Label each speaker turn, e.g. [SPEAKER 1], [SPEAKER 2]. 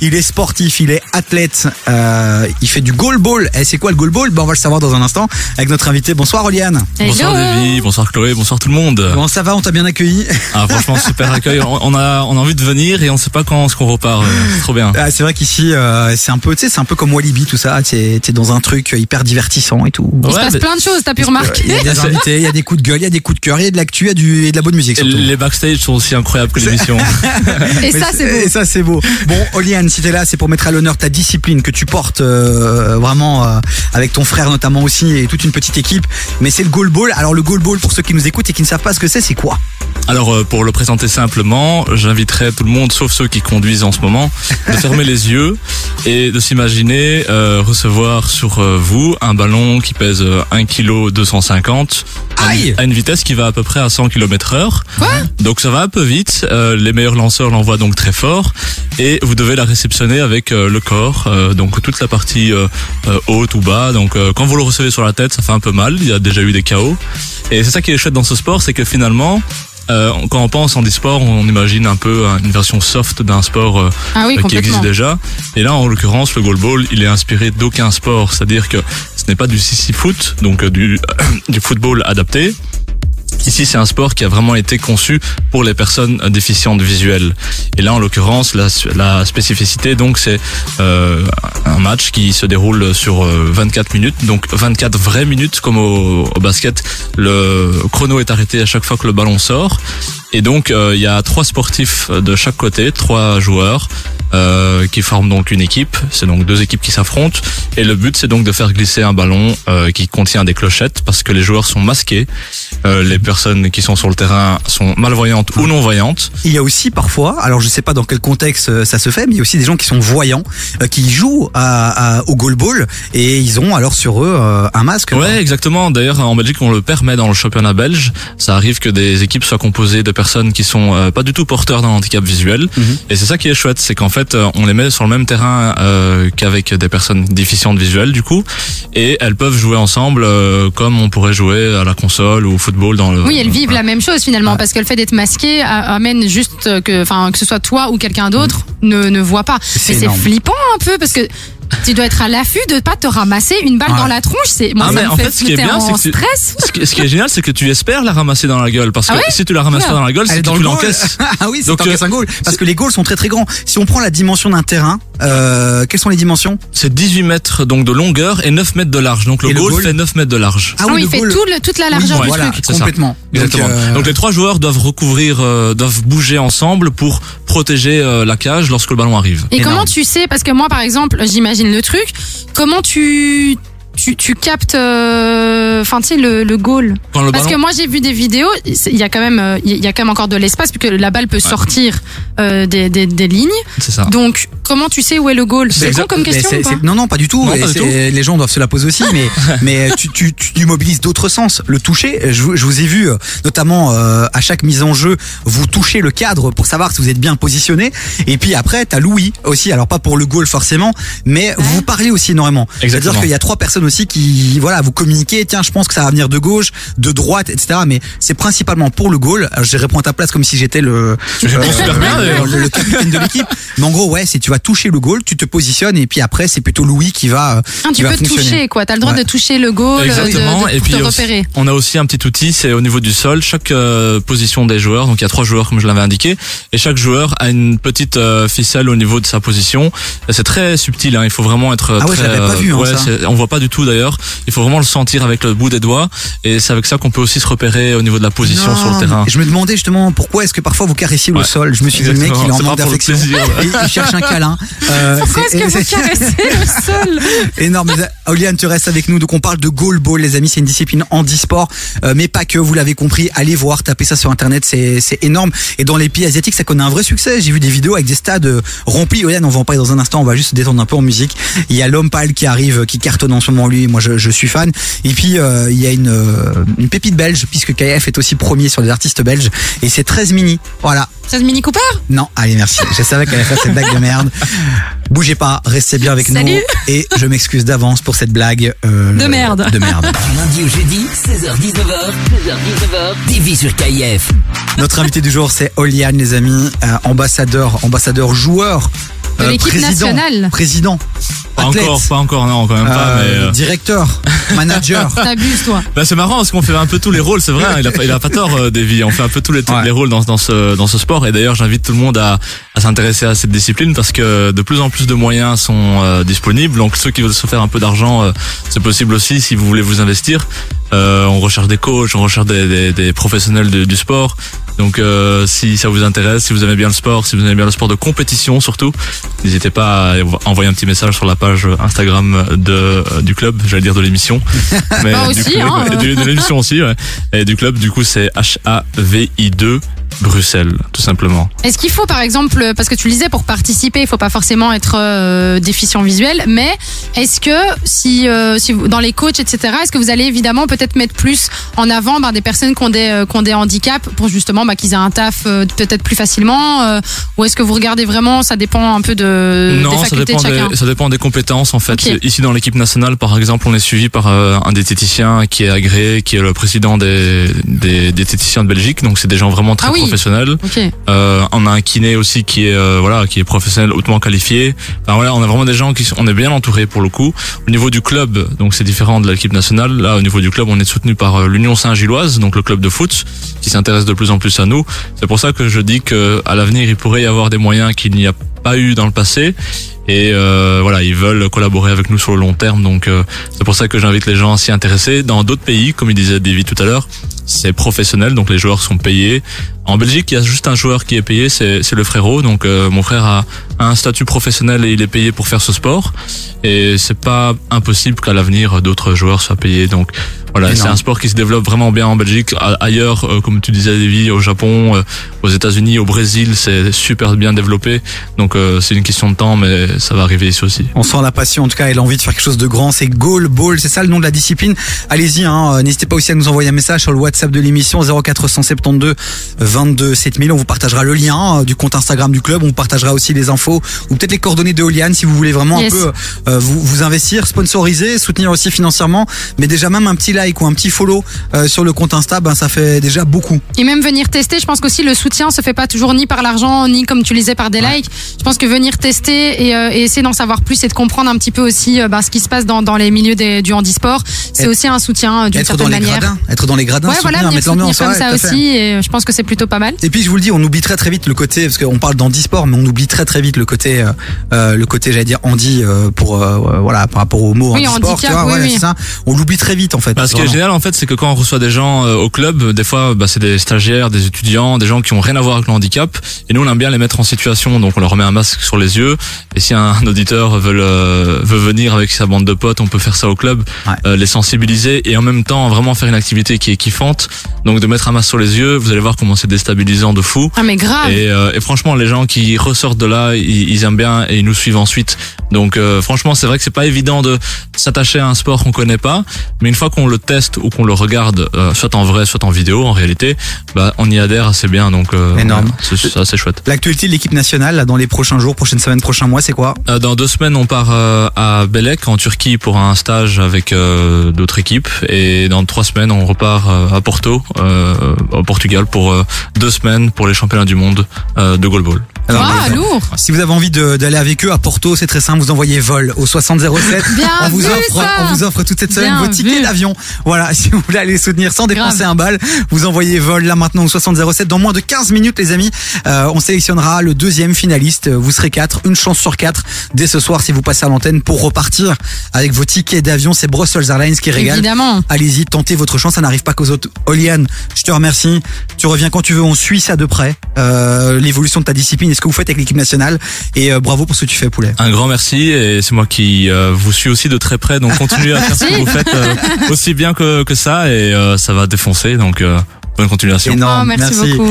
[SPEAKER 1] Il est sportif, il est athlète, euh, il fait du goalball. Et c'est quoi le goalball ben, On va le savoir dans un instant avec notre invité. Bonsoir Oliane.
[SPEAKER 2] Bonsoir Davy, bonsoir Chloé, bonsoir tout le monde.
[SPEAKER 1] Comment ça va? On t'a bien accueilli?
[SPEAKER 2] Ah franchement super accueil. On a on a envie de venir et on sait pas quand ce qu'on repart. Euh, C'est trop bien.
[SPEAKER 1] ah, C'est vrai qu'ici euh, c'est un peu, tu sais, c'est un peu comme Walibi tout ça. T'es es dans un truc hyper divertissant et tout.
[SPEAKER 3] Il se passe
[SPEAKER 2] mais-
[SPEAKER 3] plein de choses, t'as pu
[SPEAKER 1] Il
[SPEAKER 3] remarquer.
[SPEAKER 1] y a des invités, il y a des coups de gueule, il y a des coups de cœur, il y a de l'actu, il y a du et de la bonne musique. Surtout.
[SPEAKER 2] Les backstage sont aussi incroyables que l'émission.
[SPEAKER 3] Et ça, c'est beau.
[SPEAKER 1] Et ça, c'est beau. Bon, Oliane, si t'es là, c'est pour mettre à l'honneur ta discipline que tu portes euh, vraiment euh, avec ton frère notamment aussi et toute une petite équipe. Mais c'est le goalball. Alors le goalball, pour ceux qui nous écoutent et qui ne savent pas ce que c'est, c'est quoi?
[SPEAKER 2] Alors euh, pour le présenter simplement, j'inviterai tout le monde, sauf ceux qui conduisent en ce moment, de fermer les yeux et de s'imaginer euh, recevoir sur euh, vous un ballon qui pèse euh, 1 kg 250 à une-
[SPEAKER 1] Aïe
[SPEAKER 2] à une vitesse qui va à peu près à 100 km heure. Donc ça va un peu vite. euh, les meilleurs lanceurs l'envoient donc très fort et vous devez la réceptionner avec euh, le corps, euh, donc toute la partie haute ou bas. Donc euh, quand vous le recevez sur la tête, ça fait un peu mal. Il y a déjà eu des chaos. Et c'est ça qui est chouette dans ce sport, c'est que finalement, euh, quand on pense en e-sport, on imagine un peu euh, une version soft d'un sport euh,
[SPEAKER 3] Ah oui,
[SPEAKER 2] euh, qui existe déjà. Et là, en l'occurrence, le goalball, il est inspiré d'aucun sport. C'est-à-dire que ce n'est pas du sissy foot, donc euh, du, du football adapté. Ici, c'est un sport qui a vraiment été conçu pour les personnes euh, déficientes visuelles. Et là, en l'occurrence, la, spécificité, donc, c'est euh, un match qui se déroule sur euh, 24 minutes, donc 24 vraies minutes, comme au basket. Le chrono est arrêté à chaque fois que le ballon sort. Et donc, euh, il y a trois sportifs de chaque côté, trois joueurs. euh, qui forment donc une équipe, c'est donc deux équipes qui s'affrontent et le but c'est donc de faire glisser un ballon euh, qui contient des clochettes parce que les joueurs sont masqués, euh, les personnes qui sont sur le terrain sont malvoyantes ou non voyantes.
[SPEAKER 1] Il y a aussi parfois, alors je sais pas dans quel contexte euh, ça se fait, mais il y a aussi des gens qui sont voyants, euh, qui jouent à, à- au goalball et ils ont alors sur eux euh, un masque.
[SPEAKER 2] Ouais, exactement. D'ailleurs, en Belgique, on le permet dans le championnat belge. Ça arrive que des équipes soient composées de personnes qui sont euh, pas du tout porteurs d'un handicap visuel.
[SPEAKER 1] Mhm.
[SPEAKER 2] Et c'est ça qui est chouette, c'est qu'en fait, euh, on les met sur le même terrain euh, qu'avec des personnes déficientes visuelles, du coup, et elles peuvent jouer ensemble euh, comme on pourrait jouer à la console ou au football dans le.
[SPEAKER 3] Oui, elles vivent la même chose finalement, parce que le fait d'être masqué a- amène juste que, enfin, que ce soit toi ou quelqu'un d'autre ne, ne voit pas.
[SPEAKER 1] C'est
[SPEAKER 3] Mais c'est flippant un peu parce que tu dois être à l'affût de pas te ramasser une balle dans la tronche. C'est moi
[SPEAKER 2] Ah,
[SPEAKER 3] ça
[SPEAKER 2] mais
[SPEAKER 3] me
[SPEAKER 2] en
[SPEAKER 3] fait,
[SPEAKER 2] fait, ce qui est bien,
[SPEAKER 3] en
[SPEAKER 2] c'est que tu-
[SPEAKER 3] stress.
[SPEAKER 2] Ce qui, ce qui est génial, c'est que tu espères la ramasser dans la gueule, parce que
[SPEAKER 3] Ah ouais
[SPEAKER 2] si tu la ramasses pas dans la gueule,
[SPEAKER 1] Elle
[SPEAKER 2] c'est
[SPEAKER 1] est
[SPEAKER 2] que
[SPEAKER 1] dans
[SPEAKER 2] tu
[SPEAKER 1] le goal.
[SPEAKER 2] l'encaisses.
[SPEAKER 1] ah oui, c'est
[SPEAKER 2] Donc,
[SPEAKER 1] t'encaisses
[SPEAKER 2] euh,
[SPEAKER 1] un goal. Parce que les goals sont très très grands. Si on prend la dimension d'un terrain, euh, quelles sont les dimensions?
[SPEAKER 2] C'est 18 mètres donc de longueur et 9 mètres de large. Donc le
[SPEAKER 1] Et le
[SPEAKER 2] goal
[SPEAKER 1] goal
[SPEAKER 2] fait 9 mètres de large.
[SPEAKER 3] Ah oui,
[SPEAKER 1] le
[SPEAKER 3] il fait
[SPEAKER 1] goal-
[SPEAKER 3] tout le- toute la largeur du
[SPEAKER 1] voilà,
[SPEAKER 3] truc.
[SPEAKER 2] c'est ça.
[SPEAKER 1] complètement.
[SPEAKER 2] Exactement.
[SPEAKER 1] Donc, euh,
[SPEAKER 2] Donc les trois joueurs doivent recouvrir, euh, doivent bouger ensemble pour protéger euh, la cage lorsque le ballon arrive.
[SPEAKER 3] Et
[SPEAKER 1] Énorme.
[SPEAKER 3] comment tu sais Parce que moi, par exemple, j'imagine le truc. Comment tu tu, tu captes, euh, enfin, tu sais, le, le goal?
[SPEAKER 2] Quand le
[SPEAKER 3] Parce
[SPEAKER 2] ballon
[SPEAKER 3] que moi, j'ai vu des vidéos. Il y a quand même, euh, il y a quand même encore de l'espace puisque la balle peut sortir euh, des, des, des lignes.
[SPEAKER 2] c'est ça.
[SPEAKER 3] Donc, comment tu sais où est le goal C'est con comme question ou pas
[SPEAKER 1] non, non, pas du tout.
[SPEAKER 2] Non,
[SPEAKER 1] Et
[SPEAKER 2] pas du
[SPEAKER 1] c'est-
[SPEAKER 2] tout.
[SPEAKER 1] Les gens doivent se la poser aussi, mais, mais tu, tu, tu mobilises d'autres sens. Le toucher, je, vous- je vous ai vu, euh, notamment euh, à chaque mise en jeu, vous touchez le cadre pour savoir si vous êtes bien positionné. Et puis après, t'as Louis aussi. Alors pas pour le goal forcément, mais vous parlez aussi énormément. C'est-à-dire qu'il y a trois personnes aussi qui, voilà, vous communiquez. Tiens, je pense que ça va venir de gauche, de droite, etc. Mais c'est principalement pour le goal. Alors, je réponds à ta place comme si j'étais le,
[SPEAKER 2] d'ailleurs.
[SPEAKER 1] le, le capitaine de l'équipe. Mais en gros, ouais, c'est tu vas toucher le goal, tu te positionnes et puis après, c'est plutôt Louis qui va. euh,
[SPEAKER 3] Ah,
[SPEAKER 1] qui
[SPEAKER 3] tu
[SPEAKER 1] va
[SPEAKER 3] peux
[SPEAKER 1] fonctionner.
[SPEAKER 3] toucher, quoi. T'as le droit
[SPEAKER 1] Ouais.
[SPEAKER 3] de toucher le goal,
[SPEAKER 2] Exactement.
[SPEAKER 3] de, de,
[SPEAKER 2] et puis
[SPEAKER 3] te
[SPEAKER 2] aussi-
[SPEAKER 3] repérer.
[SPEAKER 2] on a aussi un petit outil, c'est au niveau du sol. Chaque euh, position des joueurs, donc il y a trois joueurs comme je l'avais indiqué, et chaque joueur a une petite euh, ficelle au niveau de sa position. C'est très subtil. Hein, il faut vraiment être
[SPEAKER 1] Ah ouais, je l'avais pas vu, hein,
[SPEAKER 2] ouais,
[SPEAKER 1] ça.
[SPEAKER 2] on voit pas du tout d'ailleurs. Il faut vraiment le sentir avec le bout des doigts, et c'est avec ça qu'on peut aussi se repérer au niveau de la position
[SPEAKER 1] Non,
[SPEAKER 2] sur le terrain.
[SPEAKER 1] Je me demandais justement pourquoi est-ce que parfois vous caressiez le sol. Je me suis dit, le mec, il est en manque d'affection. Il cherche un câlin. Euh,
[SPEAKER 3] Pourquoi est-ce que vous caressez le sol
[SPEAKER 1] Énorme. Euh, Oliane, tu restes avec nous. Donc, on parle de goalball, les amis. C'est une discipline handisport. Euh, mais pas que, vous l'avez compris. Allez voir, tapez ça sur Internet. C'est, énorme. Et dans les pays asiatiques, ça connaît un vrai succès. J'ai vu des vidéos avec des stades euh, remplis. Oliane, on va en parler dans un instant. On va juste se détendre un peu en musique. Il y a l'homme pâle qui arrive, qui cartonne en ce moment, lui. Moi, je, je suis fan. Et puis, euh, il y a une, euh, une pépite belge, puisque KF est aussi premier sur les artistes belges. Et c'est 13 mini. Voilà.
[SPEAKER 3] 16 Mini Cooper
[SPEAKER 1] Non, allez, merci. Je savais qu'elle allait faire cette blague de merde. Bougez pas, restez bien avec
[SPEAKER 3] Salut.
[SPEAKER 1] nous. Et je m'excuse d'avance pour cette blague euh,
[SPEAKER 3] De merde.
[SPEAKER 1] De merde.
[SPEAKER 4] Du lundi au jeudi, 16h-19h, 16h-19h, TV sur KIF.
[SPEAKER 1] Notre invité du jour, c'est Oliane, les amis, euh, ambassadeur, ambassadeur joueur
[SPEAKER 3] De
[SPEAKER 1] Euh,
[SPEAKER 3] l'équipe nationale.
[SPEAKER 1] Président.
[SPEAKER 2] Pas
[SPEAKER 1] athlète,
[SPEAKER 2] encore, pas encore, non, quand même pas.
[SPEAKER 1] euh,
[SPEAKER 2] Mais, euh,
[SPEAKER 1] Directeur. Manager.
[SPEAKER 3] T'abuses, toi.
[SPEAKER 2] Bah c'est marrant parce qu'on fait un peu tous les rôles, c'est vrai. hein, il, a, pas- il a pas tort, euh, Davy. On fait un peu tous les, tous
[SPEAKER 1] Ouais.
[SPEAKER 2] les rôles dans, dans ce dans ce sport. Et d'ailleurs, j'invite tout le monde à, à s'intéresser à cette discipline parce que de plus en plus de moyens sont euh, disponibles. Donc ceux qui veulent se faire un peu d'argent, euh, c'est possible aussi si vous voulez vous investir. Euh, on recherche des coachs, on recherche des, des, des professionnels de- du sport. Donc euh, si ça vous intéresse, si vous aimez bien le sport, si vous aimez bien le sport de compétition surtout, n'hésitez pas à envoyer un petit message sur la page Instagram de euh, du club, j'allais dire de l'émission. Mais
[SPEAKER 3] Bah
[SPEAKER 2] du club,
[SPEAKER 3] hein,
[SPEAKER 2] de l'émission aussi, ouais. Et du club, du coup, c'est H-A-V-I-2 Bruxelles, tout simplement.
[SPEAKER 3] Est-ce qu'il faut, par exemple, parce que tu le disais, pour participer, il faut pas forcément être euh, déficient visuel, mais est-ce que si, euh, si vous, dans les coachs, etc., est-ce que vous allez évidemment peut-être mettre plus en avant ben, des personnes qui ont des, euh, qui ont des handicaps pour justement bah, qu'ils aient un taf euh, peut-être plus facilement, euh, ou est-ce que vous regardez vraiment, ça dépend un peu de, des
[SPEAKER 2] non, ça dépend
[SPEAKER 3] de chacun
[SPEAKER 2] des, ça dépend des compétences en fait. Ici dans l'équipe nationale, par exemple, on est suivi par euh, un diététicien qui est agréé, qui est le président des, des diététiciens de Belgique. Donc c'est des gens vraiment très
[SPEAKER 3] Ah oui.
[SPEAKER 2] Professionnels.
[SPEAKER 3] Ok.
[SPEAKER 2] Euh, on a un kiné aussi qui est euh, voilà qui est professionnel hautement qualifié. Enfin voilà, on a vraiment des gens qui sont, on est bien entouré pour le coup. Au niveau du club, donc c'est différent de l'équipe nationale. Là, au niveau du club, on est soutenu par euh, l'Union Saint-Gilloise, donc le club de foot, qui s'intéresse de plus en plus à nous. C'est pour ça que je dis que à l'avenir, il pourrait y avoir des moyens qu'il n'y a pas eu dans le passé. Et euh, voilà, ils veulent collaborer avec nous sur le long terme. Donc euh, c'est pour ça que j'invite les gens à s'y intéresser. Dans d'autres pays, comme il disait Davy tout à l'heure, c'est professionnel, donc les joueurs sont payés. En Belgique, il y a juste un joueur qui est payé, c'est c'est le frérot. Donc euh, mon frère a, un statut professionnel et il est payé pour faire ce sport. Et c'est pas impossible qu'à l'avenir d'autres joueurs soient payés. Donc voilà,
[SPEAKER 1] Énorme.
[SPEAKER 2] c'est un sport qui se développe vraiment bien en Belgique. Ailleurs, euh, comme tu disais, Davy, au Japon, euh, aux États-Unis, au Brésil, c'est super bien développé. Donc euh, c'est une question de temps, mais ça va arriver ici aussi.
[SPEAKER 1] On sent la passion en tout cas et l'envie de faire quelque chose de grand. C'est goal ball, c'est ça le nom de la discipline? Allez-y, hein, euh, n'hésitez pas aussi à nous envoyer un message sur le WhatsApp de l'émission 0472 22 7000. On vous partagera le lien euh, du compte Instagram du club. On vous partagera aussi les infos ou peut-être les coordonnées de Oliane si vous voulez vraiment
[SPEAKER 3] Yes.
[SPEAKER 1] un peu euh, vous, vous investir, sponsoriser, soutenir aussi financièrement. Mais déjà même un petit like ou un petit follow euh, sur le compte Insta, ben ça fait déjà beaucoup.
[SPEAKER 3] Et même venir tester, je pense qu'aussi le soutien se fait pas toujours ni par l'argent, ni comme tu le disais par des likes. Je pense que venir tester et, euh, et essayer d'en savoir plus et de comprendre un petit peu aussi bah, ce qui se passe dans, dans les milieux des, du handisport, c'est aussi un soutien d'une certaine manière.
[SPEAKER 1] gradins, être dans les gradins,
[SPEAKER 3] Ouais, voilà, venir
[SPEAKER 1] mettre l'ambiance.
[SPEAKER 3] soutenir comme
[SPEAKER 1] ouais,
[SPEAKER 3] ça aussi, et euh, je pense que c'est plutôt pas mal.
[SPEAKER 1] Et puis je vous le dis, on oublie très très vite le côté parce qu'on parle d'handisport, mais on oublie très très vite le côté, euh, euh, le côté, j'allais dire handi euh, pour euh, voilà par rapport au mot
[SPEAKER 3] Oui,
[SPEAKER 1] handisport,
[SPEAKER 3] handicap,
[SPEAKER 1] tu vois,
[SPEAKER 3] oui,
[SPEAKER 1] voilà,
[SPEAKER 3] oui.
[SPEAKER 1] ça. On l'oublie très vite en fait.
[SPEAKER 2] Bah, ce qui est
[SPEAKER 1] Vraiment.
[SPEAKER 2] génial en fait, c'est que quand on reçoit des gens euh, au club, des fois, bah, c'est des stagiaires, des étudiants, des gens qui ont rien à voir avec le handicap, et nous on aime bien les mettre en situation, donc on leur remet un masque sur les yeux, et si un auditeur veut, le- veut venir avec sa bande de potes, on peut faire ça au club,
[SPEAKER 1] Ouais.
[SPEAKER 2] euh, les sensibiliser et en même temps vraiment faire une activité qui est kiffante. Donc de mettre un masque sur les yeux, vous allez voir comment c'est déstabilisant de fou.
[SPEAKER 3] Ah mais grave.
[SPEAKER 2] Et, euh, et franchement, les gens qui ressortent de là, ils, ils aiment bien et ils nous suivent ensuite. Donc euh, franchement, c'est vrai que c'est pas évident de s'attacher à un sport qu'on connaît pas, mais une fois qu'on le teste ou qu'on le regarde, euh, soit en vrai, soit en vidéo, en réalité, bah on y adhère assez bien. Donc euh,
[SPEAKER 1] Énorme.
[SPEAKER 2] ouais, c'est assez chouette.
[SPEAKER 1] L'actualité de l'équipe nationale là, dans les prochains jours, prochaines semaines, prochains mois, c'est quoi?
[SPEAKER 2] Euh, dans deux semaines, on part euh, à Belek en Turquie pour un stage avec euh, d'autres équipes, et dans trois semaines, on repart euh, à Porto, euh, au Portugal, pour euh, deux semaines pour les championnats du monde euh, de goalball.
[SPEAKER 1] Alors,
[SPEAKER 3] ah, lourd.
[SPEAKER 1] Si vous avez envie d'aller avec eux à Porto, c'est très simple, vous envoyez vol au 6007.
[SPEAKER 3] Bien
[SPEAKER 1] on vous
[SPEAKER 3] vu,
[SPEAKER 1] offre,
[SPEAKER 3] ça.
[SPEAKER 1] on vous offre toute cette semaine
[SPEAKER 3] Bien
[SPEAKER 1] vos tickets d'avion. Voilà, si vous voulez aller les soutenir sans dépenser un bal, vous envoyez vol là maintenant au 6007. Dans moins de 15 minutes, les amis, euh, on sélectionnera le deuxième finaliste. Vous serez quatre, une chance sur quatre dès ce soir si vous passez à l'antenne pour repartir avec vos tickets d'avion. C'est Brussels Airlines qui régale.
[SPEAKER 3] Évidemment.
[SPEAKER 1] Allez-y, tentez votre chance, ça n'arrive pas qu'aux autres. Oliane, je te remercie. Tu reviens quand tu veux, on suit ça de près. Euh, L'évolution de ta discipline ce que vous faites avec l'équipe nationale. Et euh, bravo pour ce que tu fais, Poulet.
[SPEAKER 2] Un grand merci et c'est moi qui euh, vous suis aussi de très près donc continuez à faire ce que vous faites euh, aussi bien que, que ça et euh, ça va défoncer donc euh, bonne continuation.
[SPEAKER 1] Énorme,
[SPEAKER 3] Oh, merci
[SPEAKER 1] merci.
[SPEAKER 3] beaucoup.